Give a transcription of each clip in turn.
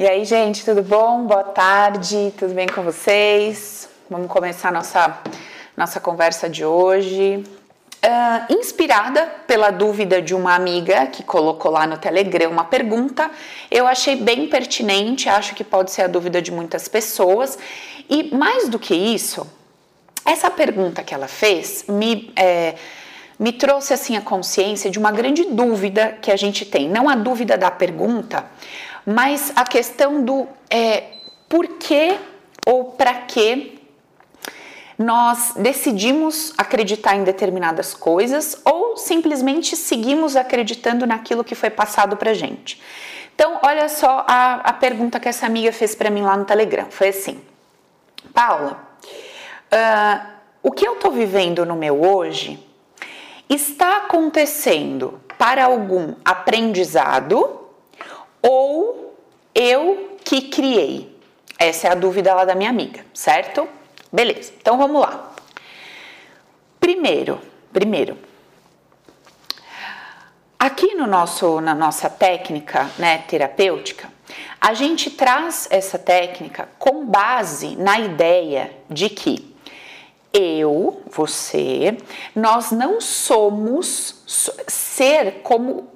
E aí, gente, tudo bom? Boa tarde, tudo bem com vocês? Vamos começar nossa, nossa conversa de hoje. Uh, inspirada pela dúvida de uma amiga que colocou lá no Telegram uma pergunta, eu achei bem pertinente, acho que pode ser a dúvida de muitas pessoas. E mais do que isso, essa pergunta que ela fez me. É, me trouxe assim a consciência de uma grande dúvida que a gente tem. Não a dúvida da pergunta, mas a questão do é, por que ou para que nós decidimos acreditar em determinadas coisas ou simplesmente seguimos acreditando naquilo que foi passado para gente. Então, olha só a, a pergunta que essa amiga fez para mim lá no Telegram. Foi assim: Paula, uh, o que eu estou vivendo no meu hoje está acontecendo para algum aprendizado ou eu que criei? Essa é a dúvida lá da minha amiga, certo? Beleza, então vamos lá. Primeiro, primeiro, aqui no nosso, na nossa técnica né, terapêutica, a gente traz essa técnica com base na ideia de que eu, você, nós não somos ser como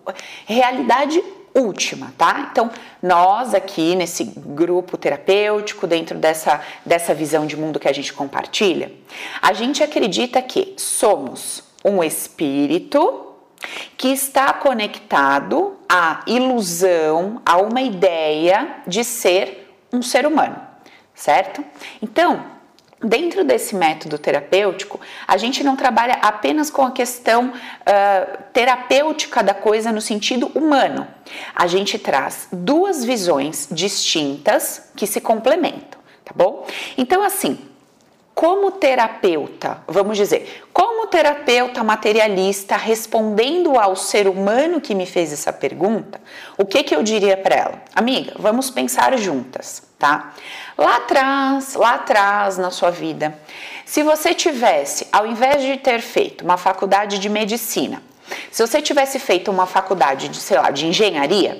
realidade última, tá? Então, nós aqui nesse grupo terapêutico, dentro dessa, dessa visão de mundo que a gente compartilha, a gente acredita que somos um espírito que está conectado à ilusão, a uma ideia de ser um ser humano, certo? Então, Dentro desse método terapêutico, a gente não trabalha apenas com a questão uh, terapêutica da coisa no sentido humano. A gente traz duas visões distintas que se complementam, tá bom? Então, assim, como terapeuta, vamos dizer, como terapeuta materialista respondendo ao ser humano que me fez essa pergunta, o que, que eu diria para ela? Amiga, vamos pensar juntas, tá? Lá atrás, lá atrás na sua vida, se você tivesse, ao invés de ter feito uma faculdade de medicina, se você tivesse feito uma faculdade de, sei lá, de engenharia,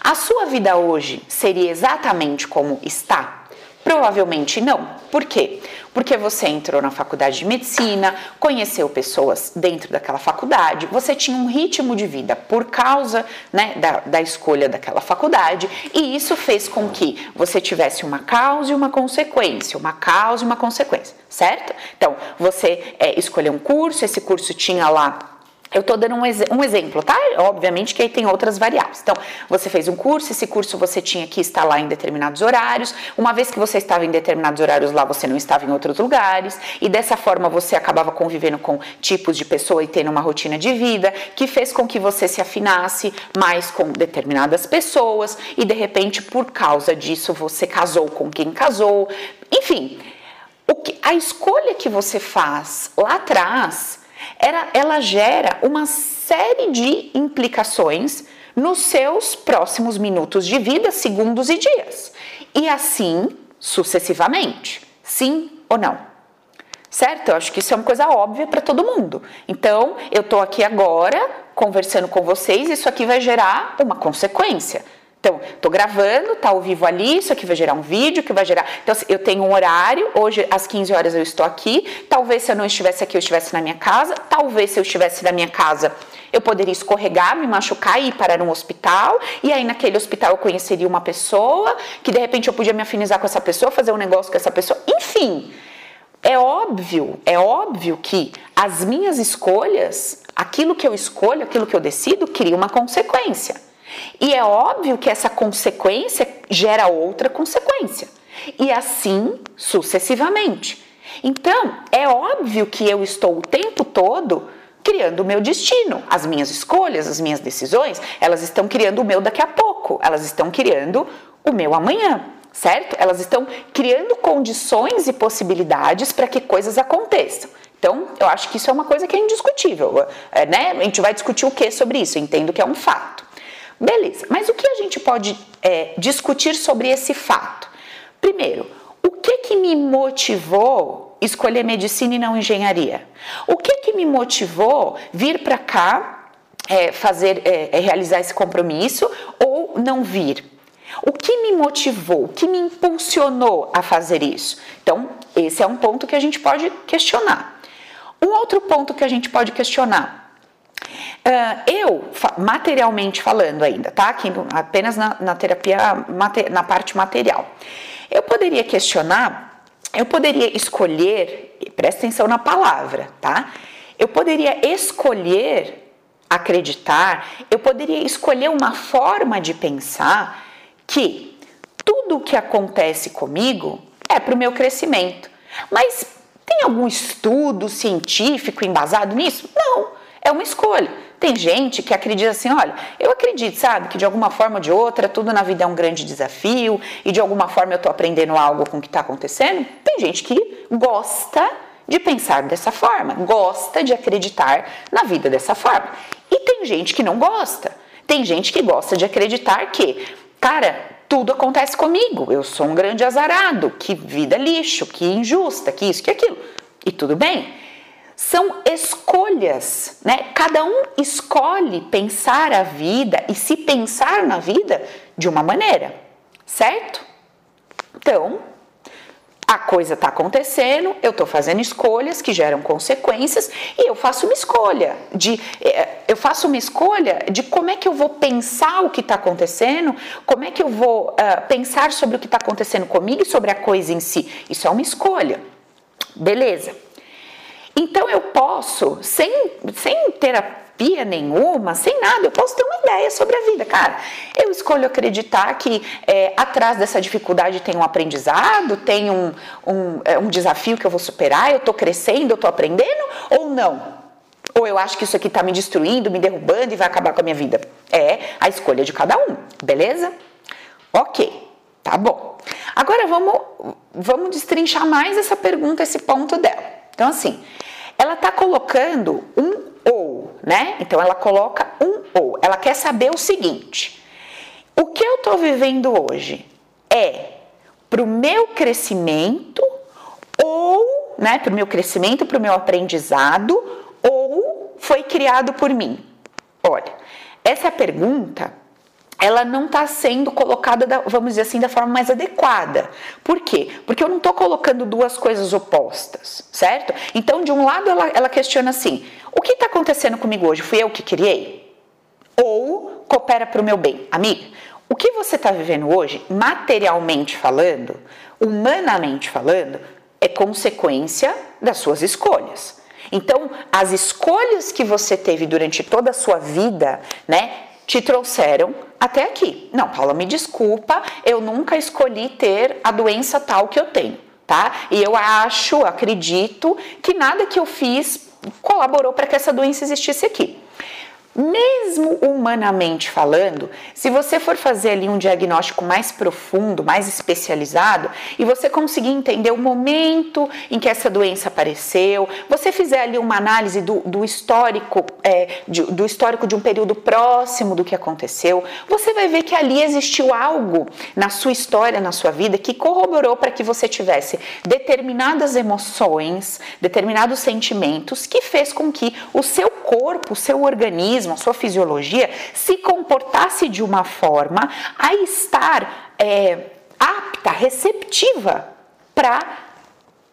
a sua vida hoje seria exatamente como está? Provavelmente não. Por quê? Porque você entrou na faculdade de medicina, conheceu pessoas dentro daquela faculdade, você tinha um ritmo de vida por causa né, da, da escolha daquela faculdade, e isso fez com que você tivesse uma causa e uma consequência, uma causa e uma consequência, certo? Então, você é, escolheu um curso, esse curso tinha lá eu estou dando um, ex um, exemplo, tá? Obviamente que aí tem outras variáveis. Então, você fez um curso, esse curso você tinha que estar lá em determinados horários. Uma vez que você estava em determinados horários lá, você não estava em outros lugares. E dessa forma você acabava convivendo com tipos de pessoa e tendo uma rotina de vida que fez com que você se afinasse mais com determinadas pessoas. E de repente, por causa disso, você casou com quem casou. Enfim, que, a escolha que você faz lá atrás ela, ela gera uma série de implicações nos seus próximos minutos de vida, segundos e dias. E assim sucessivamente. Sim ou não? Certo? Eu acho que isso é uma coisa óbvia para todo mundo. Então, eu estou aqui agora conversando com vocês, isso aqui vai gerar uma consequência. Então, estou gravando, tá ao vivo ali, isso aqui vai gerar um vídeo que vai gerar. Então, eu tenho um horário, hoje às 15 horas eu estou aqui. Talvez se eu não estivesse aqui, eu estivesse na minha casa. Talvez se eu estivesse na minha casa, eu poderia escorregar, me machucar e ir parar um hospital. E aí, naquele hospital, eu conheceria uma pessoa, que de repente eu podia me afinizar com essa pessoa, fazer um negócio com essa pessoa. Enfim, é óbvio, é óbvio que as minhas escolhas, aquilo que eu escolho, aquilo que eu decido, cria uma consequência. E é óbvio que essa consequência gera outra consequência. E assim sucessivamente. Então, é óbvio que eu estou o tempo todo criando o meu destino. As minhas escolhas, as minhas decisões, elas estão criando o meu daqui a pouco, elas estão criando o meu amanhã, certo? Elas estão criando condições e possibilidades para que coisas aconteçam. Então, eu acho que isso é uma coisa que é indiscutível, é, né? A gente vai discutir o que sobre isso, entendo que é um fato. Beleza, mas o que a gente pode é, discutir sobre esse fato? Primeiro, o que que me motivou escolher medicina e não engenharia? O que que me motivou vir para cá é, fazer, é, é, realizar esse compromisso ou não vir? O que me motivou? O que me impulsionou a fazer isso? Então, esse é um ponto que a gente pode questionar. Um outro ponto que a gente pode questionar. Uh, eu, materialmente falando ainda, tá? Aqui, apenas na, na terapia, na parte material. Eu poderia questionar, eu poderia escolher, presta atenção na palavra, tá? Eu poderia escolher acreditar, eu poderia escolher uma forma de pensar que tudo o que acontece comigo é para o meu crescimento. Mas tem algum estudo científico embasado nisso? Não, é uma escolha. Tem gente que acredita assim, olha, eu acredito, sabe, que de alguma forma ou de outra, tudo na vida é um grande desafio e de alguma forma eu estou aprendendo algo com o que está acontecendo. Tem gente que gosta de pensar dessa forma, gosta de acreditar na vida dessa forma. E tem gente que não gosta. Tem gente que gosta de acreditar que, cara, tudo acontece comigo, eu sou um grande azarado, que vida lixo, que injusta, que isso, que aquilo. E tudo bem. São escolhas, né? Cada um escolhe pensar a vida e se pensar na vida de uma maneira, certo? Então, a coisa está acontecendo, eu estou fazendo escolhas que geram consequências e eu faço uma escolha de eh, eu faço uma escolha de como é que eu vou pensar o que está acontecendo, como é que eu vou uh, pensar sobre o que está acontecendo comigo e sobre a coisa em si. Isso é uma escolha, beleza? Então eu posso, sem, sem terapia nenhuma, sem nada, eu posso ter uma ideia sobre a vida. Cara, eu escolho acreditar que é, atrás dessa dificuldade tem um aprendizado, tem um, um, é, um desafio que eu vou superar, eu estou crescendo, eu estou aprendendo, ou não? Ou eu acho que isso aqui está me destruindo, me derrubando e vai acabar com a minha vida? É a escolha de cada um, beleza? Ok, tá bom. Agora vamos, vamos destrinchar mais essa pergunta, esse ponto dela. Então, assim, ela está colocando um ou, né? Então, ela coloca um ou. Ela quer saber o seguinte: o que eu estou vivendo hoje é para o meu crescimento ou, né, para o meu crescimento, para o meu aprendizado, ou foi criado por mim? Olha, essa pergunta ela não está sendo colocada, da, vamos dizer assim, da forma mais adequada. Por quê? Porque eu não estou colocando duas coisas opostas, certo? Então, de um lado, ela, ela questiona assim: o que está acontecendo comigo hoje? Fui eu que criei? Ou coopera para o meu bem? Amiga, o que você está vivendo hoje, materialmente falando, humanamente falando, é consequência das suas escolhas. Então, as escolhas que você teve durante toda a sua vida, né, te trouxeram até aqui. Não, Paula, me desculpa, eu nunca escolhi ter a doença tal que eu tenho, tá? E eu acho, acredito que nada que eu fiz colaborou para que essa doença existisse aqui. Mesmo humanamente falando, se você for fazer ali um diagnóstico mais profundo, mais especializado, e você conseguir entender o momento em que essa doença apareceu, você fizer ali uma análise do, do histórico, é, de, do histórico de um período próximo do que aconteceu, você vai ver que ali existiu algo na sua história, na sua vida, que corroborou para que você tivesse determinadas emoções, determinados sentimentos, que fez com que o seu corpo, o seu organismo, organismo, a sua fisiologia, se comportasse de uma forma a estar é, apta, receptiva para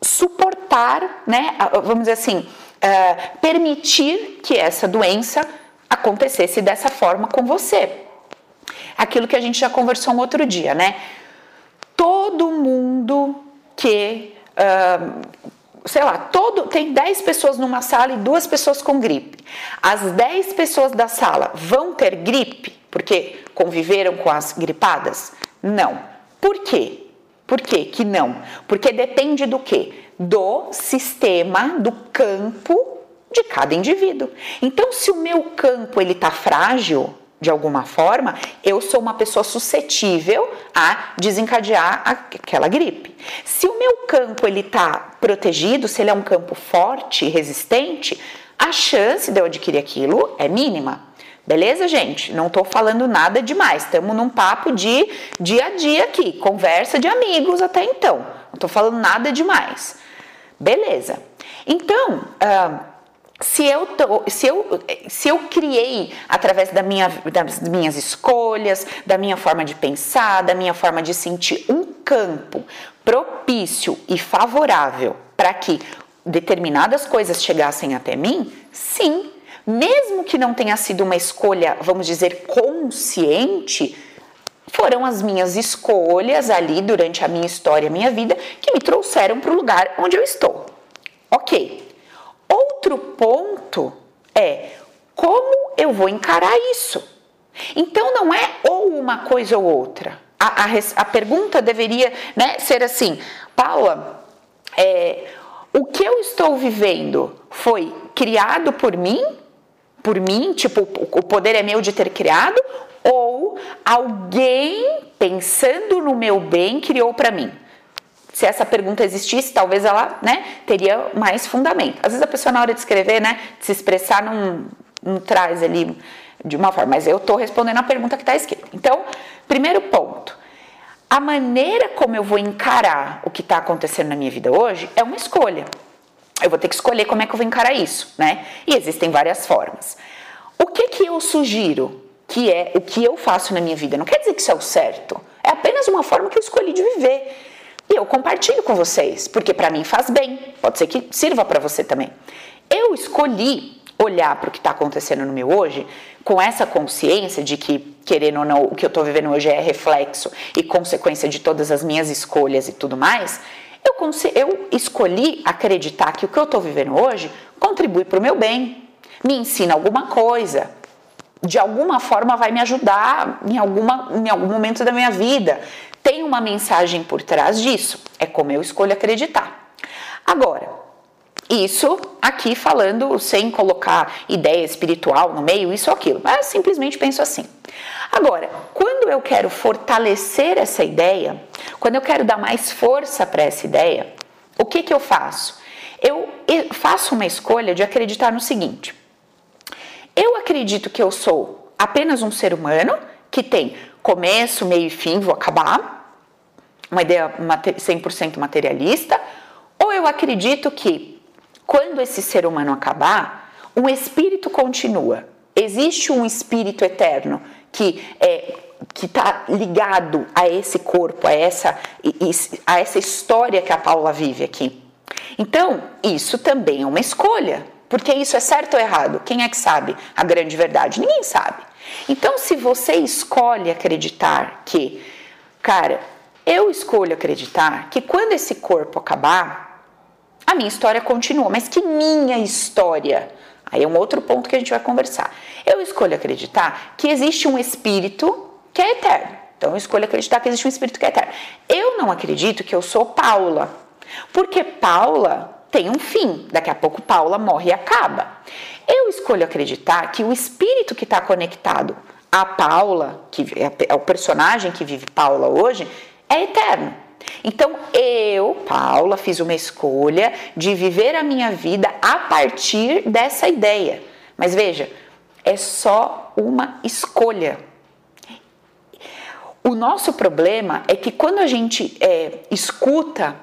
suportar, né, vamos dizer assim, uh, permitir que essa doença acontecesse dessa forma com você. Aquilo que a gente já conversou um outro dia, né? Todo mundo que uh, sei lá, todo tem 10 pessoas numa sala e duas pessoas com gripe. As 10 pessoas da sala vão ter gripe porque conviveram com as gripadas? Não. Por quê? Por quê que não? Porque depende do quê? Do sistema, do campo de cada indivíduo. Então, se o meu campo ele tá frágil, de alguma forma, eu sou uma pessoa suscetível a desencadear aquela gripe. Se o meu campo ele está protegido, se ele é um campo forte resistente, a chance de eu adquirir aquilo é mínima. Beleza, gente? Não estou falando nada demais. Estamos num papo de dia a dia aqui, conversa de amigos até então. Não estou falando nada demais. Beleza. Então, uh, se eu, tô, se, eu, se eu criei através da minha, das minhas escolhas, da minha forma de pensar, da minha forma de sentir um campo propício e favorável para que determinadas coisas chegassem até mim, sim, mesmo que não tenha sido uma escolha, vamos dizer, consciente, foram as minhas escolhas ali durante a minha história, a minha vida, que me trouxeram para o lugar onde eu estou. Ok. Outro ponto é como eu vou encarar isso. Então não é ou uma coisa ou outra. A, a, a pergunta deveria né, ser assim, Paula, é, o que eu estou vivendo foi criado por mim, por mim, tipo, o poder é meu de ter criado, ou alguém pensando no meu bem criou para mim? Se essa pergunta existisse, talvez ela né, teria mais fundamento. Às vezes a pessoa, na hora de escrever, né, de se expressar, não, não traz ali de uma forma, mas eu estou respondendo a pergunta que está escrita. Então, primeiro ponto. A maneira como eu vou encarar o que está acontecendo na minha vida hoje é uma escolha. Eu vou ter que escolher como é que eu vou encarar isso, né? E existem várias formas. O que que eu sugiro que é o que eu faço na minha vida? Não quer dizer que isso é o certo. É apenas uma forma que eu escolhi de viver. E eu compartilho com vocês, porque para mim faz bem, pode ser que sirva para você também. Eu escolhi olhar para o que está acontecendo no meu hoje com essa consciência de que, querendo ou não, o que eu estou vivendo hoje é reflexo e consequência de todas as minhas escolhas e tudo mais. Eu, eu escolhi acreditar que o que eu estou vivendo hoje contribui para o meu bem, me ensina alguma coisa, de alguma forma vai me ajudar em, alguma, em algum momento da minha vida tem uma mensagem por trás disso. É como eu escolho acreditar. Agora, isso aqui falando sem colocar ideia espiritual no meio, isso ou aquilo, mas simplesmente penso assim. Agora, quando eu quero fortalecer essa ideia, quando eu quero dar mais força para essa ideia, o que, que eu faço? Eu faço uma escolha de acreditar no seguinte: eu acredito que eu sou apenas um ser humano que tem começo, meio e fim, vou acabar, uma ideia 100% materialista, ou eu acredito que quando esse ser humano acabar, um espírito continua. Existe um espírito eterno que é que está ligado a esse corpo, a essa, a essa história que a Paula vive aqui. Então, isso também é uma escolha, porque isso é certo ou errado? Quem é que sabe a grande verdade? Ninguém sabe. Então, se você escolhe acreditar que, cara, eu escolho acreditar que quando esse corpo acabar, a minha história continua, mas que minha história? Aí é um outro ponto que a gente vai conversar. Eu escolho acreditar que existe um espírito que é eterno. Então eu escolho acreditar que existe um espírito que é eterno. Eu não acredito que eu sou Paula, porque Paula tem um fim. Daqui a pouco Paula morre e acaba. Eu escolho acreditar que o espírito que está conectado a Paula, que é o personagem que vive Paula hoje, é eterno. Então eu, Paula, fiz uma escolha de viver a minha vida a partir dessa ideia. Mas veja, é só uma escolha. O nosso problema é que quando a gente é, escuta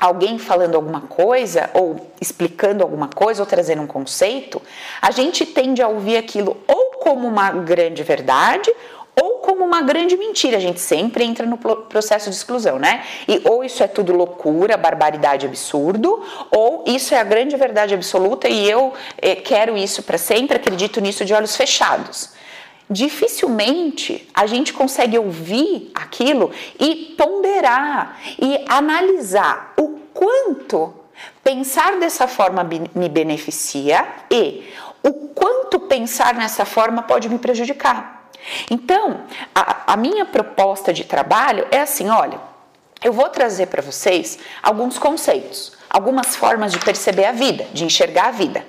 alguém falando alguma coisa, ou explicando alguma coisa, ou trazendo um conceito, a gente tende a ouvir aquilo ou como uma grande verdade, ou como uma grande mentira. A gente sempre entra no processo de exclusão, né? E ou isso é tudo loucura, barbaridade, absurdo, ou isso é a grande verdade absoluta e eu eh, quero isso para sempre, acredito nisso de olhos fechados. Dificilmente a gente consegue ouvir aquilo e ponderar e analisar o quanto pensar dessa forma me beneficia e o quanto pensar nessa forma pode me prejudicar. Então, a, a minha proposta de trabalho é assim: olha, eu vou trazer para vocês alguns conceitos, algumas formas de perceber a vida, de enxergar a vida.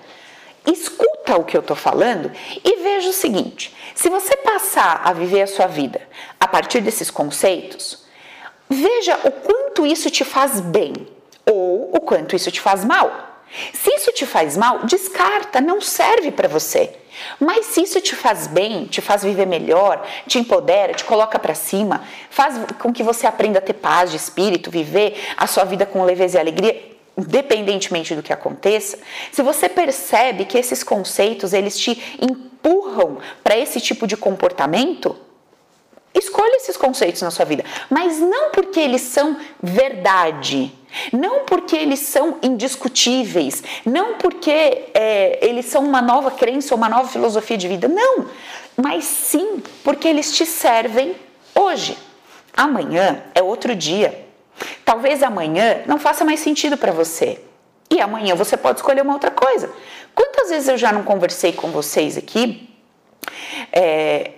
Escuta o que eu estou falando e veja o seguinte: se você passar a viver a sua vida a partir desses conceitos, veja o quanto isso te faz bem ou o quanto isso te faz mal. Se isso te faz mal, descarta, não serve para você. Mas se isso te faz bem, te faz viver melhor, te empodera, te coloca para cima, faz com que você aprenda a ter paz de espírito, viver a sua vida com leveza e alegria, independentemente do que aconteça, se você percebe que esses conceitos eles te empurram para esse tipo de comportamento, escolha esses conceitos na sua vida, mas não porque eles são verdade, não porque eles são indiscutíveis, não porque é, eles são uma nova crença ou uma nova filosofia de vida, não, mas sim porque eles te servem hoje. Amanhã é outro dia. Talvez amanhã não faça mais sentido para você. E amanhã você pode escolher uma outra coisa. Quantas vezes eu já não conversei com vocês aqui é,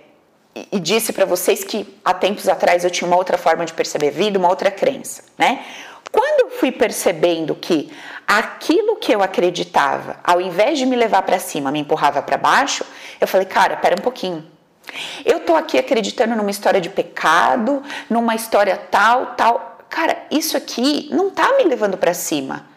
e disse para vocês que há tempos atrás eu tinha uma outra forma de perceber vida, uma outra crença, né? Quando eu fui percebendo que aquilo que eu acreditava, ao invés de me levar para cima, me empurrava para baixo, eu falei, cara, pera um pouquinho. Eu tô aqui acreditando numa história de pecado, numa história tal, tal cara, isso aqui não tá me levando para cima.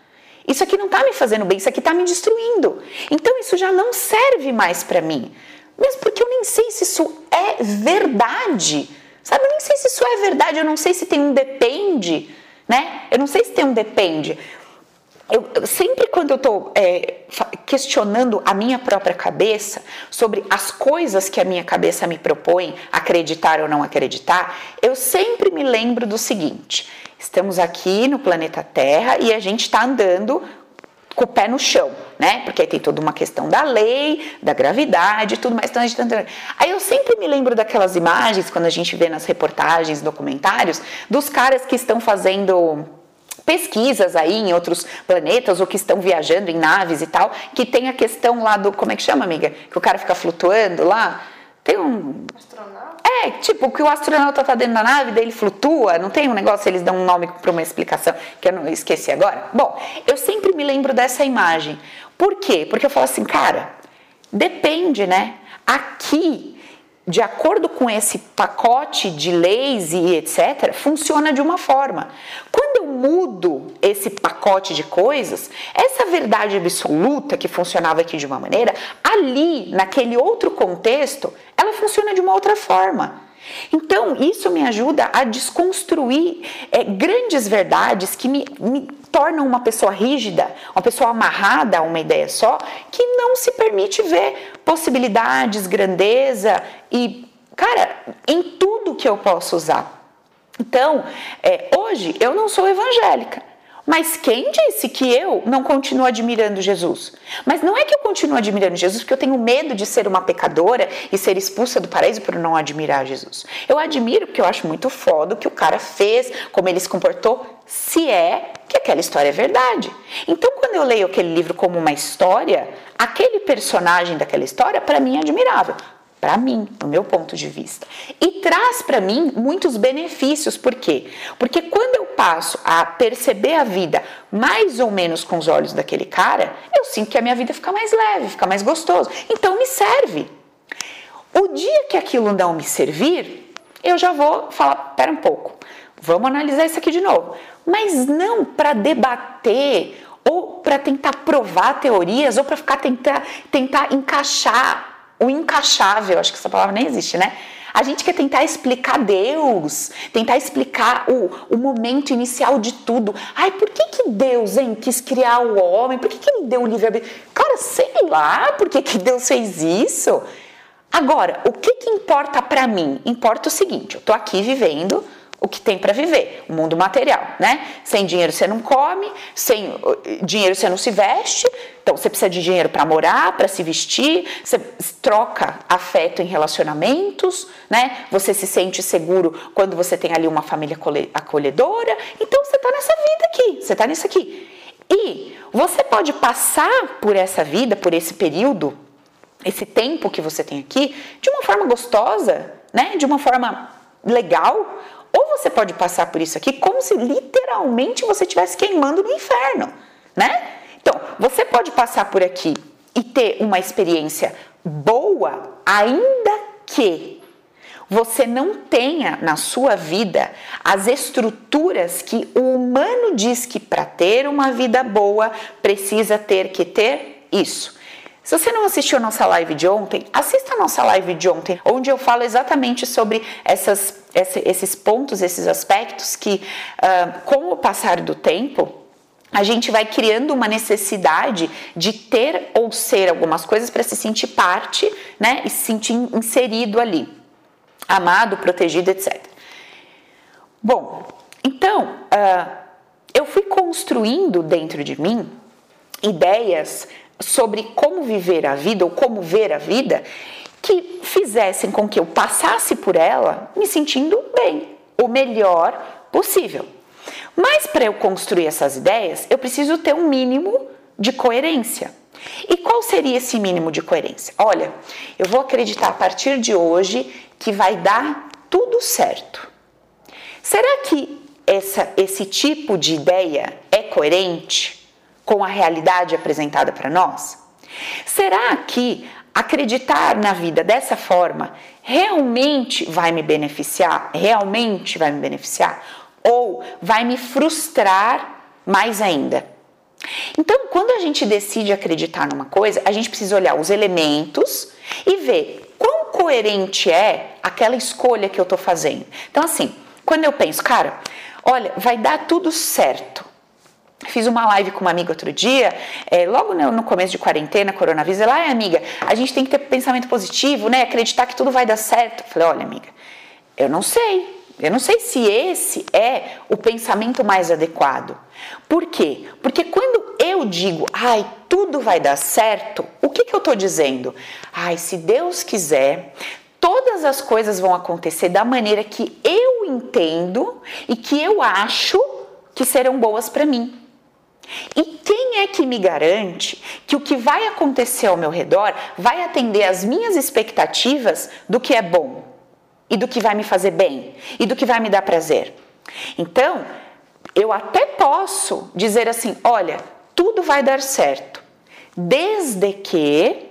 Isso aqui não tá me fazendo bem, isso aqui tá me destruindo. Então isso já não serve mais para mim. Mesmo porque eu nem sei se isso é verdade. Sabe, eu nem sei se isso é verdade, eu não sei se tem um depende, né? Eu não sei se tem um depende eu, sempre quando eu estou é, questionando a minha própria cabeça sobre as coisas que a minha cabeça me propõe, acreditar ou não acreditar, eu sempre me lembro do seguinte: estamos aqui no planeta Terra e a gente está andando com o pé no chão, né? Porque aí tem toda uma questão da lei, da gravidade tudo mais. Então, a gente tá... Aí eu sempre me lembro daquelas imagens, quando a gente vê nas reportagens, documentários, dos caras que estão fazendo pesquisas aí em outros planetas ou que estão viajando em naves e tal, que tem a questão lá do. Como é que chama, amiga? Que o cara fica flutuando lá. Tem um. Astronauta? É, tipo, que o astronauta tá dentro da nave, daí ele flutua, não tem um negócio, eles dão um nome para uma explicação que eu não esqueci agora. Bom, eu sempre me lembro dessa imagem. Por quê? Porque eu falo assim, cara, depende, né? Aqui de acordo com esse pacote de leis e etc., funciona de uma forma. Quando eu mudo esse pacote de coisas, essa verdade absoluta que funcionava aqui de uma maneira, ali, naquele outro contexto, ela funciona de uma outra forma. Então, isso me ajuda a desconstruir é, grandes verdades que me, me tornam uma pessoa rígida, uma pessoa amarrada a uma ideia só, que não se permite ver possibilidades, grandeza e, cara, em tudo que eu posso usar. Então, é, hoje eu não sou evangélica, mas quem disse que eu não continuo admirando Jesus? Mas não é que eu continuo admirando Jesus porque eu tenho medo de ser uma pecadora e ser expulsa do paraíso por não admirar Jesus. Eu admiro porque eu acho muito foda o que o cara fez, como ele se comportou, se é que aquela história é verdade. Então, quando eu leio aquele livro como uma história, aquele personagem daquela história, para mim é admirável para mim, no meu ponto de vista. E traz para mim muitos benefícios, por quê? Porque quando eu passo a perceber a vida mais ou menos com os olhos daquele cara, eu sinto que a minha vida fica mais leve, fica mais gostoso. Então me serve. O dia que aquilo não me servir, eu já vou falar, pera um pouco, vamos analisar isso aqui de novo. Mas não para debater ou para tentar provar teorias ou para ficar tentar, tentar encaixar o encaixável, acho que essa palavra nem existe, né? A gente quer tentar explicar Deus, tentar explicar o, o momento inicial de tudo. Ai, por que, que Deus hein, quis criar o homem? Por que, que ele deu o livre-arbítrio? Cara, sei lá por que, que Deus fez isso. Agora, o que, que importa para mim? Importa o seguinte: eu tô aqui vivendo o que tem para viver, o mundo material, né? Sem dinheiro você não come, sem dinheiro você não se veste, então você precisa de dinheiro para morar, para se vestir, você troca afeto em relacionamentos, né? Você se sente seguro quando você tem ali uma família acolhedora, então você está nessa vida aqui, você está nisso aqui. E você pode passar por essa vida, por esse período, esse tempo que você tem aqui, de uma forma gostosa, né? De uma forma legal, ou você pode passar por isso aqui como se literalmente você estivesse queimando no inferno, né? Então, você pode passar por aqui e ter uma experiência boa, ainda que você não tenha na sua vida as estruturas que o humano diz que para ter uma vida boa precisa ter que ter isso. Se você não assistiu a nossa live de ontem, assista a nossa live de ontem, onde eu falo exatamente sobre essas, esses pontos, esses aspectos que, uh, com o passar do tempo, a gente vai criando uma necessidade de ter ou ser algumas coisas para se sentir parte, né, e se sentir inserido ali, amado, protegido, etc. Bom, então uh, eu fui construindo dentro de mim ideias sobre como viver a vida ou como ver a vida que fizessem com que eu passasse por ela me sentindo bem, o melhor possível. Mas para eu construir essas ideias, eu preciso ter um mínimo de coerência. E qual seria esse mínimo de coerência? Olha, eu vou acreditar a partir de hoje que vai dar tudo certo. Será que essa, esse tipo de ideia é coerente com a realidade apresentada para nós? Será que acreditar na vida dessa forma realmente vai me beneficiar? Realmente vai me beneficiar? ou vai me frustrar mais ainda. Então, quando a gente decide acreditar numa coisa, a gente precisa olhar os elementos e ver quão coerente é aquela escolha que eu estou fazendo. Então, assim, quando eu penso, cara, olha, vai dar tudo certo. Fiz uma live com uma amiga outro dia, é, logo no, começo de quarentena, coronavírus, ela, é amiga, a gente tem que ter pensamento positivo, né? Acreditar que tudo vai dar certo. Eu falei, olha, amiga, eu não sei. Eu não sei se esse é o pensamento mais adequado. Por quê? Porque quando eu digo, ai, tudo vai dar certo, o que, que eu estou dizendo? Ai, se Deus quiser, todas as coisas vão acontecer da maneira que eu entendo e que eu acho que serão boas para mim. E quem é que me garante que o que vai acontecer ao meu redor vai atender às minhas expectativas do que é bom? e do que vai me fazer bem e do que vai me dar prazer. Então, eu até posso dizer assim: olha, tudo vai dar certo, desde que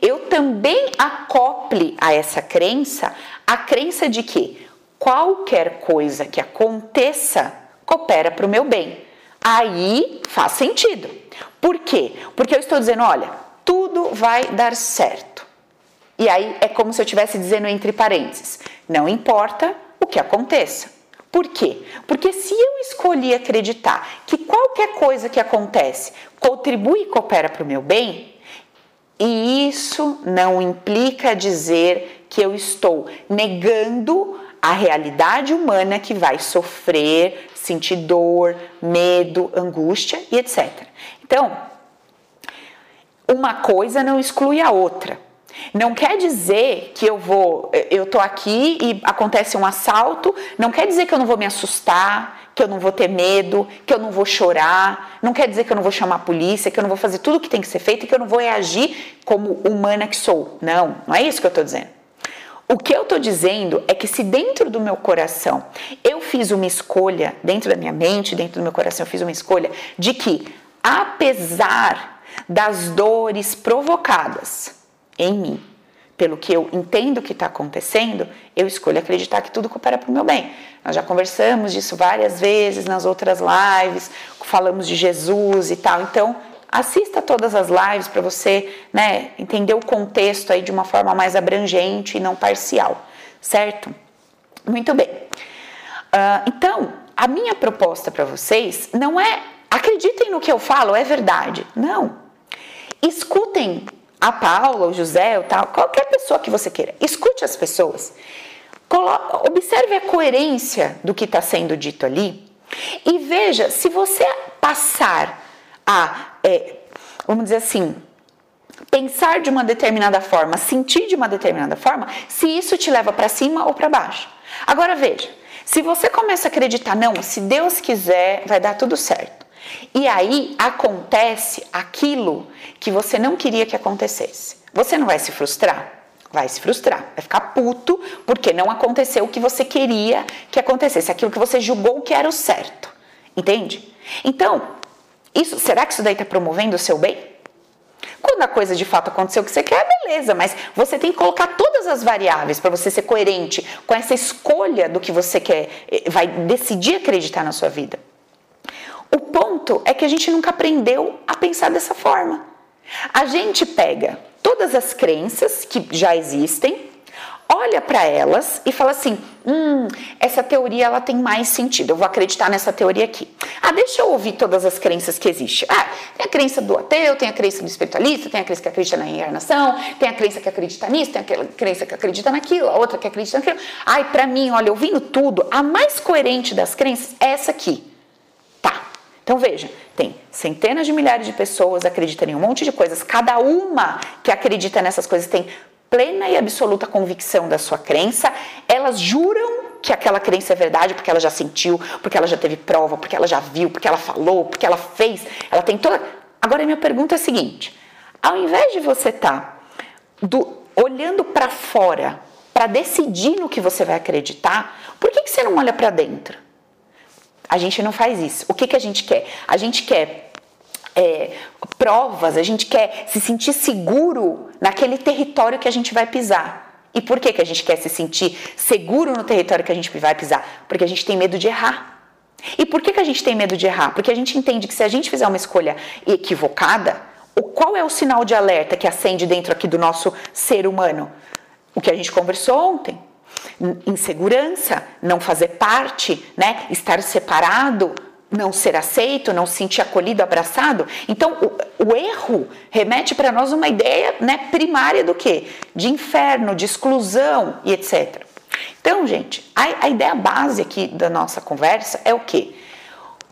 eu também acople a essa crença a crença de que qualquer coisa que aconteça coopera para o meu bem. Aí faz sentido. Por quê? Porque eu estou dizendo: olha, tudo vai dar certo. E aí é como se eu estivesse dizendo entre parênteses: não importa o que aconteça. Por quê? Porque se eu escolhi acreditar que qualquer coisa que acontece contribui e coopera para o meu bem, e isso não implica dizer que eu estou negando a realidade humana que vai sofrer, sentir dor, medo, angústia e etc. Então, uma coisa não exclui a outra. Não quer dizer que eu vou, eu tô aqui e acontece um assalto, não quer dizer que eu não vou me assustar, que eu não vou ter medo, que eu não vou chorar, não quer dizer que eu não vou chamar a polícia, que eu não vou fazer tudo o que tem que ser feito e que eu não vou reagir como humana que sou. Não, não é isso que eu tô dizendo. O que eu tô dizendo é que se dentro do meu coração eu fiz uma escolha, dentro da minha mente, dentro do meu coração eu fiz uma escolha de que apesar das dores provocadas, em mim. Pelo que eu entendo que está acontecendo, eu escolho acreditar que tudo coopera para o meu bem. Nós já conversamos disso várias vezes nas outras lives, falamos de Jesus e tal. Então, assista todas as lives para você né, entender o contexto aí de uma forma mais abrangente e não parcial, certo? Muito bem. Uh, então, a minha proposta para vocês não é acreditem no que eu falo, é verdade. Não. Escutem a Paula, o José, o tal, qualquer pessoa que você queira. Escute as pessoas. observe a coerência do que está sendo dito ali e veja se você passar a, é, vamos dizer assim, pensar de uma determinada forma, sentir de uma determinada forma, se isso te leva para cima ou para baixo. Agora veja, se você começa a acreditar, não, se Deus quiser, vai dar tudo certo. E aí acontece aquilo que você não queria que acontecesse. Você não vai se frustrar? Vai se frustrar, vai ficar puto porque não aconteceu o que você queria que acontecesse, aquilo que você julgou que era o certo. Entende? Então, isso, será que isso daí está promovendo o seu bem? Quando a coisa de fato aconteceu o que você quer, beleza, mas você tem que colocar todas as variáveis para você ser coerente com essa escolha do que você quer, eh, vai decidir acreditar na sua vida. O ponto é que a gente nunca aprendeu a pensar dessa forma. A gente pega todas as crenças que já existem, olha para elas e fala assim: hum, essa teoria ela tem mais sentido, eu vou acreditar nessa teoria aqui. Ah, deixa eu ouvir todas as crenças que existem. Ah, tem a crença do ateu, tem a crença do espiritualista, tem a crença que acredita na reencarnação, tem a crença que acredita nisso, tem a crença que acredita naquilo, a outra que acredita naquilo. Ai, para mim, olha, ouvindo tudo, a mais coerente das crenças é essa aqui. Tá. Então veja, tem centenas de milhares de pessoas acreditando em um monte de coisas, cada uma que acredita nessas coisas tem plena e absoluta convicção da sua crença, elas juram que aquela crença é verdade porque ela já sentiu, porque ela já teve prova, porque ela já viu, porque ela falou, porque ela fez, ela tem toda. Agora, minha pergunta é a seguinte: ao invés de você estar tá olhando para fora para decidir no que você vai acreditar, por que, que você não olha para dentro? A gente não faz isso. O que, que a gente quer? A gente quer é, provas, a gente quer se sentir seguro naquele território que a gente vai pisar. E por que, que a gente quer se sentir seguro no território que a gente vai pisar? Porque a gente tem medo de errar. E por que, que a gente tem medo de errar? Porque a gente entende que se a gente fizer uma escolha equivocada, qual é o sinal de alerta que acende dentro aqui do nosso ser humano? O que a gente conversou ontem. Insegurança, não fazer parte, né? estar separado, não ser aceito, não se sentir acolhido, abraçado. Então, o, o erro remete para nós uma ideia né, primária do que? De inferno, de exclusão e etc. Então, gente, a, a ideia base aqui da nossa conversa é o que?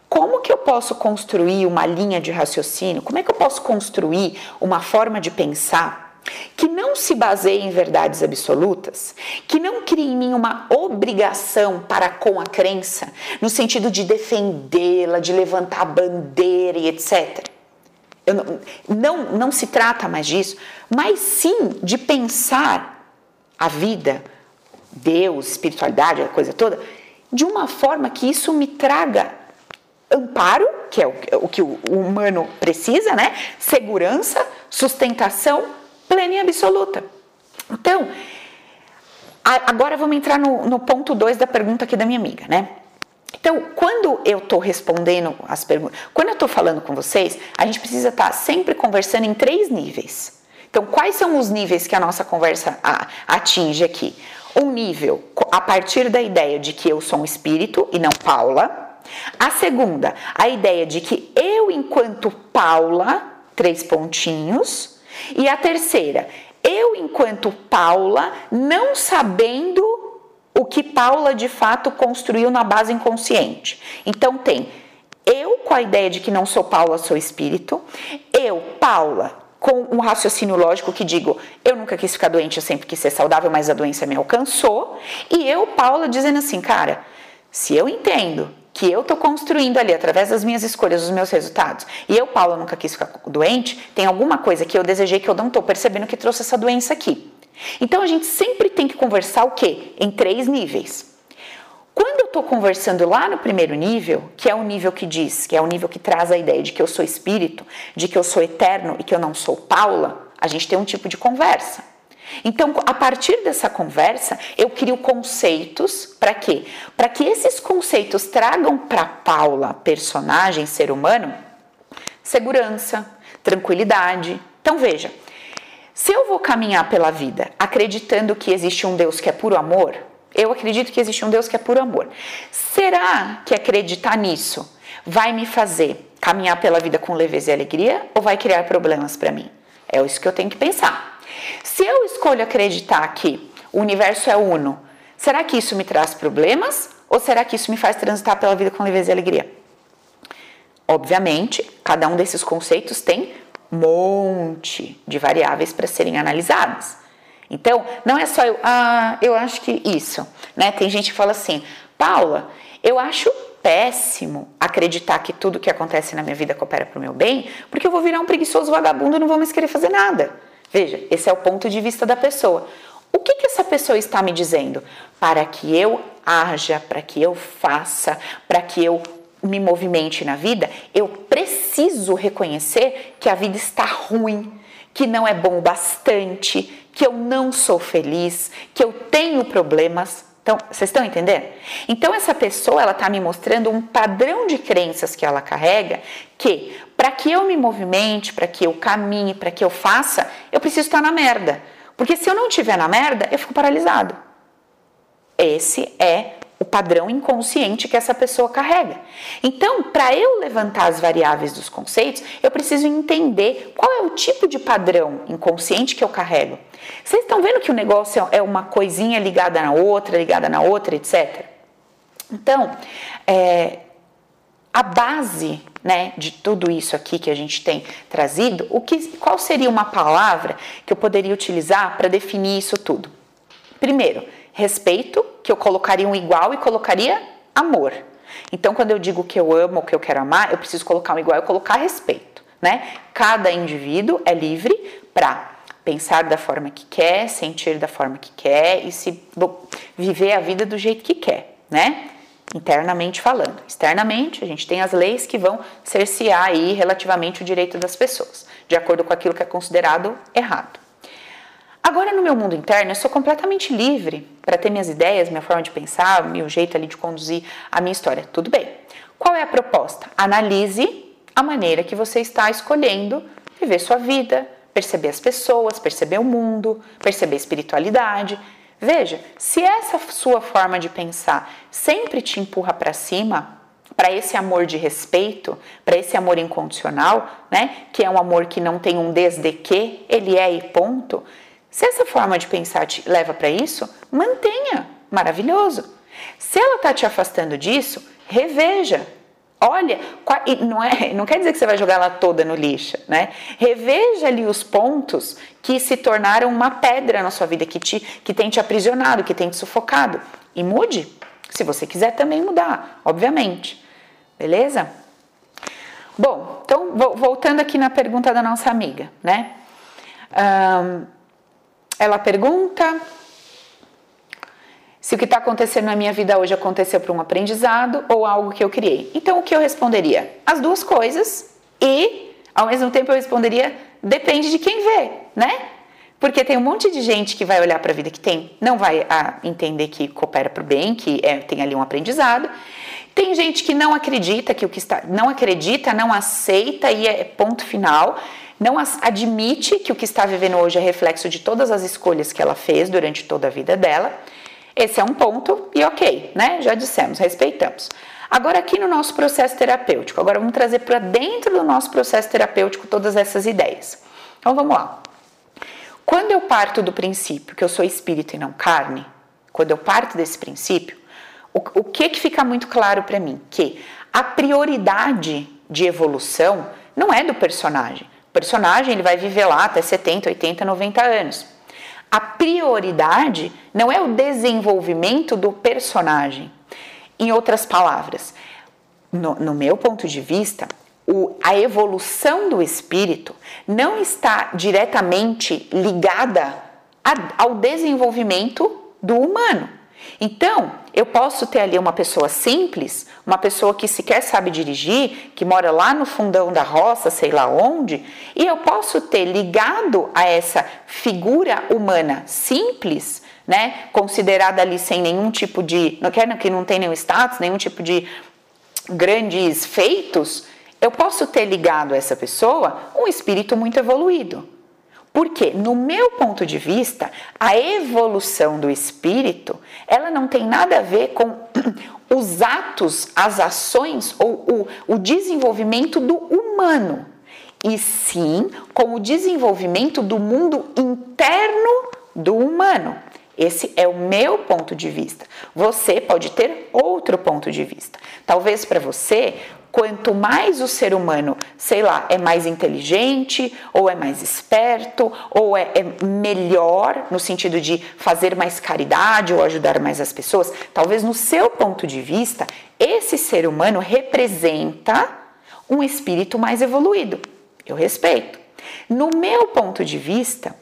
Como que eu posso construir uma linha de raciocínio? Como é que eu posso construir uma forma de pensar que não se baseie em verdades absolutas, que não crie em mim uma obrigação para com a crença, no sentido de defendê-la, de levantar a bandeira e etc. Não, não, não se trata mais disso, mas sim de pensar a vida, Deus, espiritualidade, a coisa toda, de uma forma que isso me traga amparo, que é o, o que o humano precisa, né? Segurança, sustentação plena e absoluta. Então, agora vamos entrar no, no ponto 2 da pergunta aqui da minha amiga, né? Então, quando eu estou respondendo as perguntas, quando eu estou falando com vocês, a gente precisa estar tá sempre conversando em três níveis. Então, quais são os níveis que a nossa conversa atinge aqui? Um nível a partir da ideia de que eu sou um espírito e não Paula. A segunda, a ideia de que eu, enquanto Paula, três pontinhos, e a terceira, eu, enquanto Paula, não sabendo o que Paula de fato construiu na base inconsciente. Então, tem eu com a ideia de que não sou Paula, sou espírito, eu, Paula, com um raciocínio lógico que digo, eu nunca quis ficar doente, eu sempre quis ser saudável, mas a doença me alcançou, e eu, Paula, dizendo assim, cara, se eu entendo que eu estou construindo ali através das minhas escolhas, os meus resultados, e eu, Paula, nunca quis ficar doente, tem alguma coisa que eu desejei que eu não estou percebendo que trouxe essa doença aqui. Então a gente sempre tem que conversar o quê? Em três níveis. Quando eu estou conversando lá no primeiro nível, que é o nível que diz, que é o nível que traz a ideia de que eu sou espírito, de que eu sou eterno e que eu não sou Paula, a gente tem um tipo de conversa. Então, a partir dessa conversa, eu crio conceitos para quê? Para que esses conceitos tragam para Paula, personagem, ser humano, segurança, tranquilidade. Então, veja, se eu vou caminhar pela vida acreditando que existe um Deus que é puro amor, eu acredito que existe um Deus que é puro amor. Será que acreditar nisso vai me fazer caminhar pela vida com leveza e alegria ou vai criar problemas para mim? É isso que eu tenho que pensar. Se eu escolho acreditar que o universo é uno, será que isso me traz problemas ou será que isso me faz transitar pela vida com leveza e alegria? Obviamente, cada um desses conceitos tem monte de variáveis para serem analisadas. Então, não é só eu, ah, eu acho que isso, né? Tem gente que fala assim, Paula, eu acho péssimo acreditar que tudo que acontece na minha vida coopera para o meu bem, porque eu vou virar um preguiçoso vagabundo e não vou mais querer fazer nada. Veja, esse é o ponto de vista da pessoa. O que, que essa pessoa está me dizendo? Para que eu haja, para que eu faça, para que eu me movimente na vida, eu preciso reconhecer que a vida está ruim, que não é bom o bastante, que eu não sou feliz, que eu tenho problemas. Então, vocês estão entendendo? Então, essa pessoa, ela está me mostrando um padrão de crenças que ela carrega, que para que eu me movimente, para que eu caminhe, para que eu faça, eu preciso estar na merda. Porque se eu não estiver na merda, eu fico paralisado. Esse é o padrão inconsciente que essa pessoa carrega. Então, para eu levantar as variáveis dos conceitos, eu preciso entender qual é o tipo de padrão inconsciente que eu carrego. Vocês estão vendo que o negócio é uma coisinha ligada na outra, ligada na outra, etc. Então, é, a base né, de tudo isso aqui que a gente tem trazido, o que, qual seria uma palavra que eu poderia utilizar para definir isso tudo? Primeiro, respeito, que eu colocaria um igual e colocaria amor. Então, quando eu digo que eu amo ou que eu quero amar, eu preciso colocar um igual e colocar respeito, né? Cada indivíduo é livre para pensar da forma que quer, sentir da forma que quer e se viver a vida do jeito que quer, né? Internamente falando. Externamente, a gente tem as leis que vão cercear aí relativamente o direito das pessoas, de acordo com aquilo que é considerado errado. Agora, no meu mundo interno, eu sou completamente livre para ter minhas ideias, minha forma de pensar, meu jeito ali de conduzir a minha história. Tudo bem. Qual é a proposta? Analise a maneira que você está escolhendo viver sua vida, perceber as pessoas, perceber o mundo, perceber a espiritualidade. Veja, se essa sua forma de pensar sempre te empurra para cima, para esse amor de respeito, para esse amor incondicional, né, que é um amor que não tem um desde que, ele é e ponto, se essa forma de pensar te leva para isso, mantenha, maravilhoso. Se ela está te afastando disso, reveja. Olha, não, é, não quer dizer que você vai jogar ela toda no lixo, né? Reveja ali os pontos que se tornaram uma pedra na sua vida, que, te, que tem te aprisionado, que tem te sufocado. E mude, se você quiser também mudar, obviamente. Beleza? Bom, então voltando aqui na pergunta da nossa amiga, né? Um, ela pergunta se o que está acontecendo na minha vida hoje aconteceu por um aprendizado ou algo que eu criei. Então, o que eu responderia? As duas coisas e, ao mesmo tempo, eu responderia: depende de quem vê, né? Porque tem um monte de gente que vai olhar para a vida que tem, não vai a, entender que coopera para o bem, que é, tem ali um aprendizado. Tem gente que não acredita que o que está, não acredita, não aceita e é ponto final não admite que o que está vivendo hoje é reflexo de todas as escolhas que ela fez durante toda a vida dela. Esse é um ponto e ok, né? Já dissemos, respeitamos. Agora aqui no nosso processo terapêutico, agora vamos trazer para dentro do nosso processo terapêutico todas essas ideias. Então vamos lá. Quando eu parto do princípio que eu sou espírito e não carne, quando eu parto desse princípio, o, o que que fica muito claro para mim? Que a prioridade de evolução não é do personagem. O personagem ele vai viver lá até 70, 80, 90 anos. A prioridade não é o desenvolvimento do personagem. Em outras palavras, no, no meu ponto de vista, o, a evolução do espírito não está diretamente ligada a, ao desenvolvimento do humano. Então, eu posso ter ali uma pessoa simples, uma pessoa que sequer sabe dirigir, que mora lá no fundão da roça, sei lá onde, e eu posso ter ligado a essa figura humana simples, né, considerada ali sem nenhum tipo de, não quero que não tem nenhum status, nenhum tipo de grandes feitos, eu posso ter ligado a essa pessoa um espírito muito evoluído. Porque, no meu ponto de vista, a evolução do espírito, ela não tem nada a ver com os atos, as ações ou o, o desenvolvimento do humano, e sim com o desenvolvimento do mundo interno do humano. Esse é o meu ponto de vista. Você pode ter outro ponto de vista. Talvez para você Quanto mais o ser humano, sei lá, é mais inteligente, ou é mais esperto, ou é, é, melhor no sentido de fazer mais caridade ou ajudar mais as pessoas, talvez no seu ponto de vista, esse ser humano representa um espírito mais evoluído. Eu respeito. No meu ponto de vista,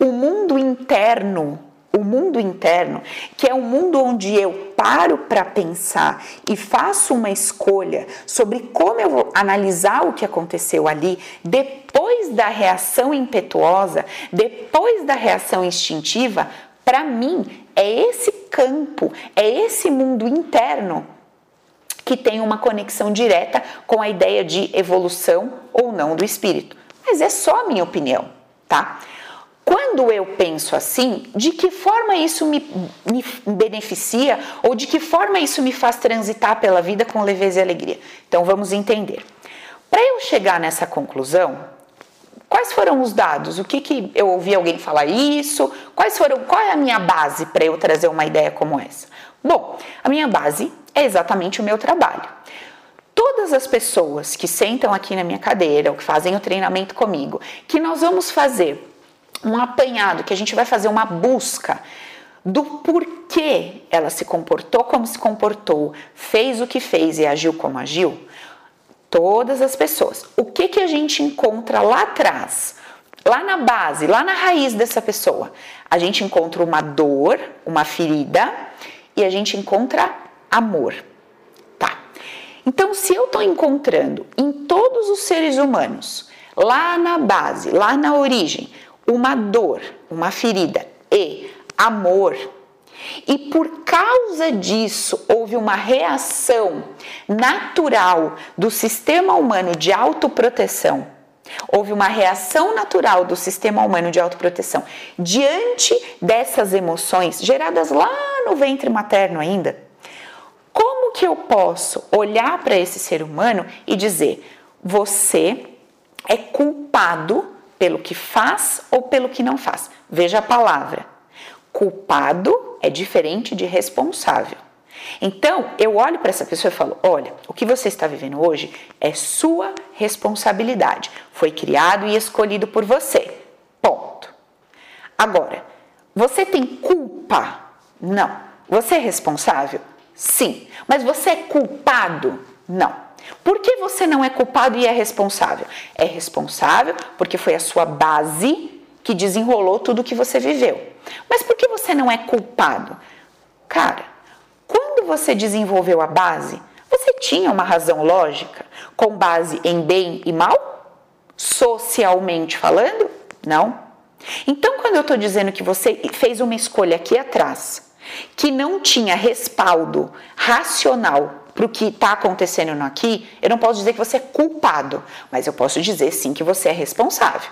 o mundo interno o mundo interno, que é um mundo onde eu paro para pensar e faço uma escolha sobre como eu vou analisar o que aconteceu ali depois da reação impetuosa, depois da reação instintiva, para mim é esse campo, é esse mundo interno que tem uma conexão direta com a ideia de evolução ou não do espírito. Mas é só a minha opinião, tá? Quando eu penso assim, de que forma isso me, me, beneficia ou de que forma isso me faz transitar pela vida com leveza e alegria? Então vamos entender. Para eu chegar nessa conclusão, quais foram os dados? O que, que eu ouvi alguém falar isso? Quais foram? Qual é a minha base para eu trazer uma ideia como essa? Bom, a minha base é exatamente o meu trabalho. Todas as pessoas que sentam aqui na minha cadeira ou que fazem o treinamento comigo, que nós vamos fazer um apanhado, que a gente vai fazer uma busca do porquê ela se comportou como se comportou, fez o que fez e agiu como agiu. Todas as pessoas. O que que a gente encontra lá atrás? Lá na base, lá na raiz dessa pessoa, a gente encontra uma dor, uma ferida e a gente encontra amor. Tá. Então, se eu estou encontrando em todos os seres humanos, lá na base, lá na origem, uma dor, uma ferida e amor. E por causa disso houve uma reação natural do sistema humano de autoproteção. Houve uma reação natural do sistema humano de autoproteção diante dessas emoções geradas lá no ventre materno ainda. Como que eu posso olhar para esse ser humano e dizer: você é culpado pelo que faz ou pelo que não faz. Veja a palavra. Culpado é diferente de responsável. Então, eu olho para essa pessoa e falo: olha, o que você está vivendo hoje é sua responsabilidade. Foi criado e escolhido por você. Ponto. Agora, você tem culpa? Não. Você é responsável? Sim. Mas você é culpado? Não. Por que você não é culpado e é responsável? É responsável porque foi a sua base que desenrolou tudo que você viveu. Mas por que você não é culpado? Cara, quando você desenvolveu a base, você tinha uma razão lógica com base em bem e mal? Socialmente falando? Não. Então, quando eu estou dizendo que você fez uma escolha aqui atrás que não tinha respaldo racional para o que está acontecendo aqui, eu não posso dizer que você é culpado, mas eu posso dizer sim que você é responsável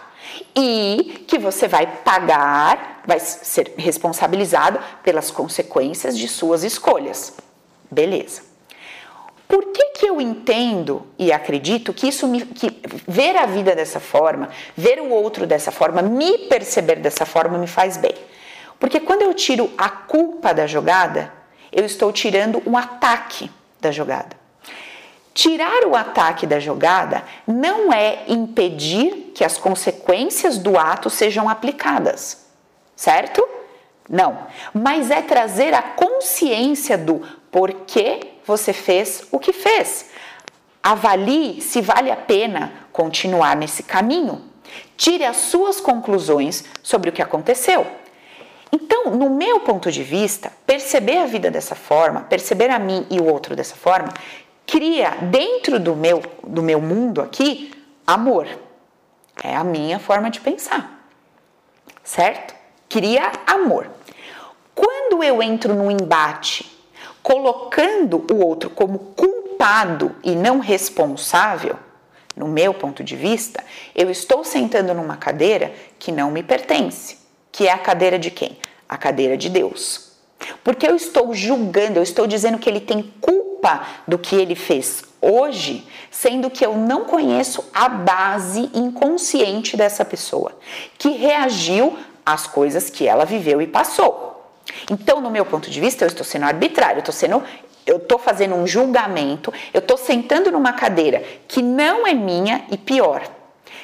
e que você vai pagar, vai ser responsabilizado pelas consequências de suas escolhas. Beleza. Por que, que eu entendo e acredito que isso me, que ver a vida dessa forma, ver o outro dessa forma, me perceber dessa forma me faz bem? Porque quando eu tiro a culpa da jogada, eu estou tirando um ataque da jogada. Tirar o ataque da jogada não é impedir que as consequências do ato sejam aplicadas, certo? Não, mas é trazer a consciência do porquê você fez o que fez. Avalie se vale a pena continuar nesse caminho. Tire as suas conclusões sobre o que aconteceu. Então, no meu ponto de vista, perceber a vida dessa forma, perceber a mim e o outro dessa forma, cria dentro do meu, do meu mundo aqui amor. É a minha forma de pensar, certo? Cria amor. Quando eu entro no embate, colocando o outro como culpado e não responsável, no meu ponto de vista, eu estou sentando numa cadeira que não me pertence que é a cadeira de quem? A cadeira de Deus. Porque eu estou julgando, eu estou dizendo que ele tem culpa do que ele fez hoje, sendo que eu não conheço a base inconsciente dessa pessoa, que reagiu às coisas que ela viveu e passou. Então, no meu ponto de vista, eu estou sendo arbitrário, eu estou sendo eu estou fazendo um julgamento, eu estou sentando numa cadeira que não é minha e pior,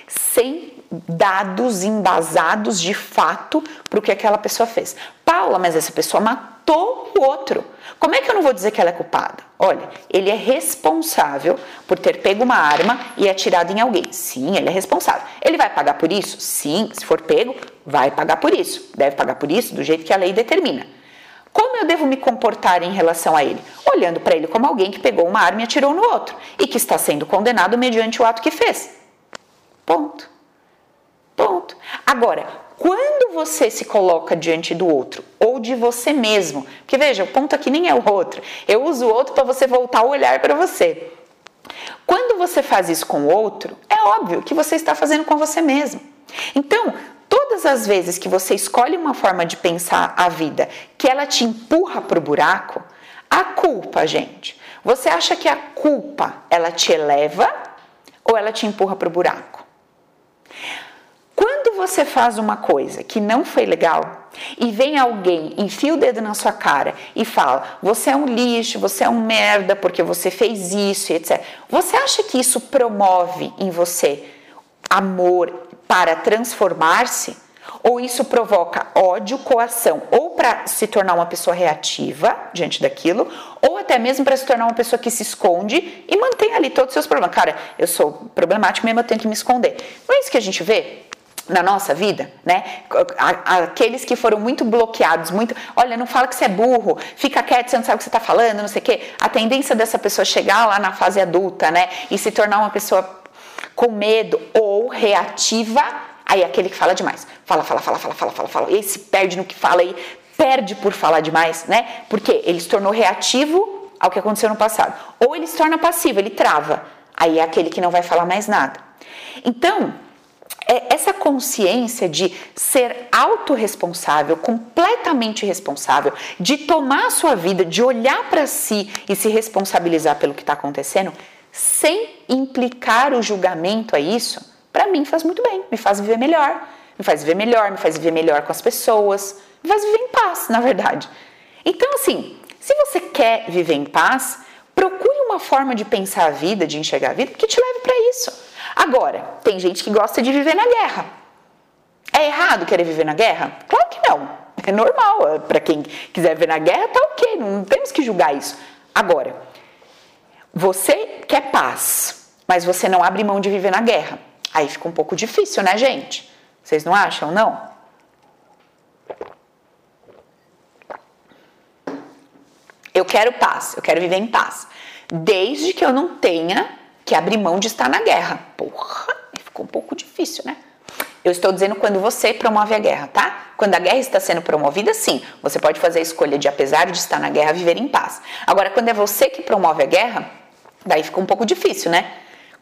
sem dados embasados de fato para o que aquela pessoa fez. Paula, mas essa pessoa matou o outro. Como é que eu não vou dizer que ela é culpada? Olha, ele é responsável por ter pego uma arma e atirado em alguém. Sim, ele é responsável. Ele vai pagar por isso? Sim, se for pego, vai pagar por isso. Deve pagar por isso do jeito que a lei determina. Como eu devo me comportar em relação a ele? Olhando para ele como alguém que pegou uma arma e atirou no outro e que está sendo condenado mediante o ato que fez. Ponto. Ponto. Agora, quando você se coloca diante do outro ou de você mesmo, porque veja, o ponto aqui nem é o outro, eu uso o outro para você voltar o olhar para você. Quando você faz isso com o outro, é óbvio que você está fazendo com você mesmo. Então, toda todas as vezes que você escolhe uma forma de pensar a vida que ela te empurra para o buraco, a culpa, gente, você acha que a culpa ela te eleva ou ela te empurra para o buraco? Você faz uma coisa que não foi legal e vem alguém, enfia o dedo na sua cara e fala: você é um lixo, você é um merda porque você fez isso, etc. Você acha que isso promove em você amor para transformar-se? Ou isso provoca ódio, coação, ou para se tornar uma pessoa reativa diante daquilo, ou até mesmo para se tornar uma pessoa que se esconde e mantém ali todos os seus problemas. Cara, eu sou problemático mesmo, eu tenho que me esconder. Não é isso que a gente vê? Na nossa vida, né? Aqueles que foram muito bloqueados, muito, olha, não fala que você é burro, fica quieto, você não sabe o que você está falando, não sei o quê. A tendência dessa pessoa chegar lá na fase adulta, né, e se tornar uma pessoa com medo ou reativa, aí é aquele que fala demais. Fala, fala, fala, fala, fala, fala, fala. E se perde no que fala e perde por falar demais, né? Porque ele se tornou reativo ao que aconteceu no passado. Ou ele se torna passivo, ele trava. Aí é aquele que não vai falar mais nada. Então, essa consciência de ser autorresponsável, completamente responsável, de tomar a sua vida, de olhar para si e se responsabilizar pelo que está acontecendo, sem implicar o julgamento a isso, para mim faz muito bem, me faz viver melhor, me faz viver melhor, me faz viver melhor com as pessoas, me faz viver em paz, na verdade. Então, assim, se você quer viver em paz, procure uma forma de pensar a vida, de enxergar a vida que te leve para isso. Agora, tem gente que gosta de viver na guerra. É errado querer viver na guerra? Claro que não. É normal. Para quem quiser viver na guerra, tá ok. Não temos que julgar isso. Agora, você quer paz, mas você não abre mão de viver na guerra. Aí fica um pouco difícil, né, gente? Vocês não acham, não? Eu quero paz, eu quero viver em paz. Desde que eu não tenha que abrir mão de estar na guerra. Porra, ficou um pouco difícil, né? Eu estou dizendo quando você promove a guerra, tá? Quando a guerra está sendo promovida, sim, você pode fazer a escolha de, apesar de estar na guerra, viver em paz. Agora, quando é você que promove a guerra, daí fica um pouco difícil, né?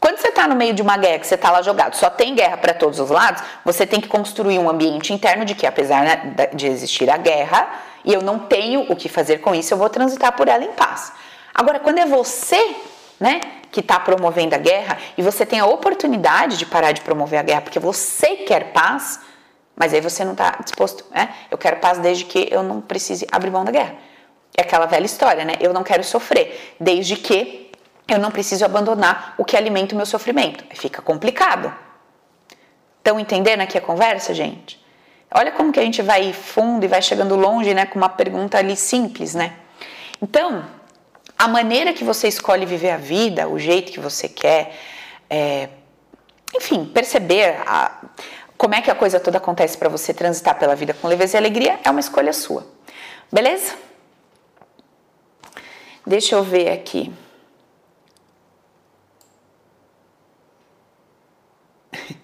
Quando você está no meio de uma guerra, que você está lá jogado, só tem guerra para todos os lados, você tem que construir um ambiente interno de que, apesar né, de existir a guerra, e eu não tenho o que fazer com isso, eu vou transitar por ela em paz. Agora, quando é você, né, que está promovendo a guerra e você tem a oportunidade de parar de promover a guerra porque você quer paz, mas aí você não está disposto, né? Eu quero paz desde que eu não precise abrir mão da guerra. É aquela velha história, né? Eu não quero sofrer desde que eu não preciso abandonar o que alimenta o meu sofrimento. Fica complicado. Estão entendendo aqui a conversa, gente? Olha como que a gente vai fundo e vai chegando longe, né? Com uma pergunta ali simples, né? Então, a maneira que você escolhe viver a vida, o jeito que você quer, é, enfim, perceber a, como é que a coisa toda acontece para você transitar pela vida com leveza e alegria é uma escolha sua. Beleza? Deixa eu ver aqui.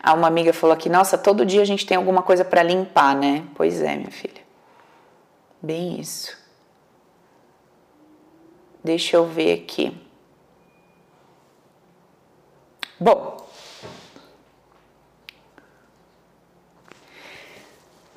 Ah, uma amiga falou aqui: Nossa, todo dia a gente tem alguma coisa para limpar, né? Pois é, minha filha. Bem isso. Deixa eu ver aqui. Bom,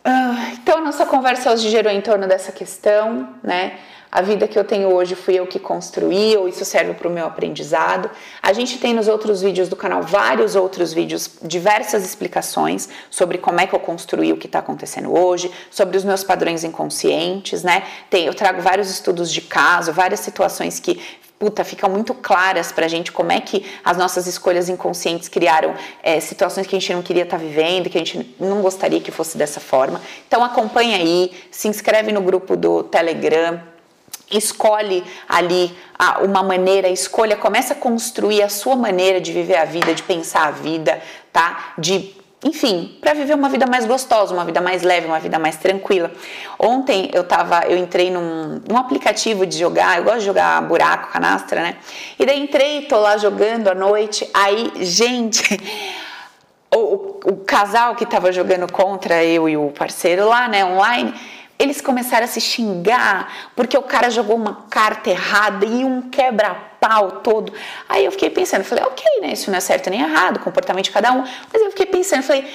uh, então nossa conversa hoje gerou em torno dessa questão, né? A vida que eu tenho hoje fui eu que construí, ou isso serve para o meu aprendizado. A gente tem nos outros vídeos do canal vários outros vídeos, diversas explicações sobre como é que eu construí o que está acontecendo hoje, sobre os meus padrões inconscientes, né? Tem, eu trago vários estudos de caso, várias situações que puta, ficam muito claras pra gente como é que as nossas escolhas inconscientes criaram é, situações que a gente não queria estar tá vivendo, que a gente não gostaria que fosse dessa forma. Então acompanha aí, se inscreve no grupo do Telegram, escolhe ali uma maneira, escolha, começa a construir a sua maneira de viver a vida, de pensar a vida, tá? De enfim, para viver uma vida mais gostosa, uma vida mais leve, uma vida mais tranquila. Ontem eu tava, eu entrei num, num aplicativo de jogar, eu gosto de jogar buraco, canastra, né? E daí entrei, tô lá jogando à noite, aí, gente, o, o, o casal que tava jogando contra eu e o parceiro lá, né, online, eles começaram a se xingar porque o cara jogou uma carta errada e um quebra-pau todo. Aí eu fiquei pensando, falei, ok, né? Isso não é certo nem errado, comportamento de cada um. Mas eu fiquei pensando, falei,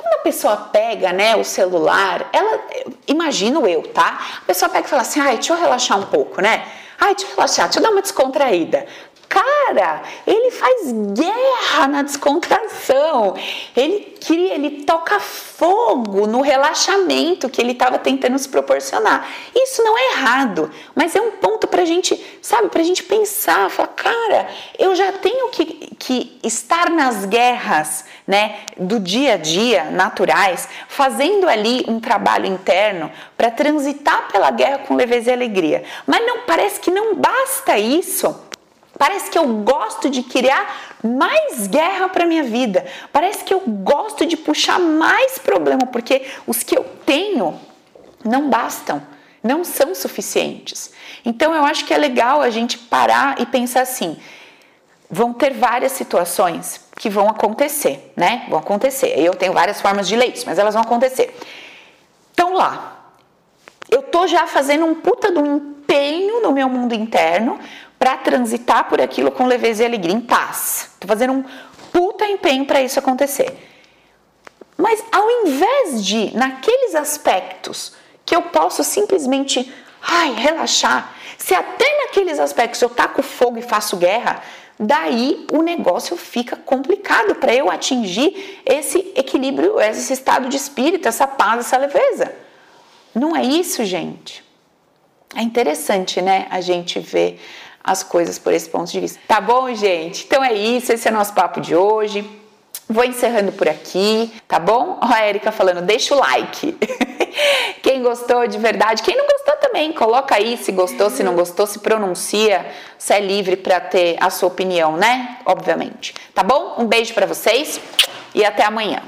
Quando a pessoa pega, né, o celular, ela, imagino eu, tá? A pessoa pega e fala assim, ai, deixa eu relaxar um pouco, né? Ai, deixa eu relaxar, deixa eu dar uma descontraída. Cara, ele faz guerra na descontração. Ele cria, ele toca fogo no relaxamento que ele estava tentando se proporcionar. Isso não é errado, mas é um ponto para a gente, sabe, para a gente pensar, falar, cara, eu já tenho que, que estar nas guerras, né, do dia a dia, naturais, fazendo ali um trabalho interno para transitar pela guerra com leveza e alegria. Mas não parece que não basta isso Parece que eu gosto de criar mais guerra para minha vida. Parece que eu gosto de puxar mais problema, porque os que eu tenho não bastam, não são suficientes. Então eu acho que é legal a gente parar e pensar assim: vão ter várias situações que vão acontecer, né? Vão acontecer. Eu tenho várias formas de ler mas elas vão acontecer. Então lá, eu tô já fazendo um puta do empenho no meu mundo interno para transitar por aquilo com leveza e alegria, em paz. Tô fazendo um puta empenho para isso acontecer. Mas ao invés de, naqueles aspectos que eu posso simplesmente, ai, relaxar, se até naqueles aspectos eu taco fogo e faço guerra, daí o negócio fica complicado para eu atingir esse equilíbrio, esse estado de espírito, essa paz, essa leveza. Não é isso, gente? É interessante, né, a gente ver as coisas por esse ponto de vista. Tá bom, gente? Então é isso, esse é o nosso papo de hoje. Vou encerrando por aqui, tá bom? Ó, a Erika falando, deixa o like. quem gostou de verdade, quem não gostou também, coloca aí se gostou, se não gostou, se pronuncia, se é livre para ter a sua opinião, né? Obviamente. Tá bom? Um beijo para vocês e até amanhã.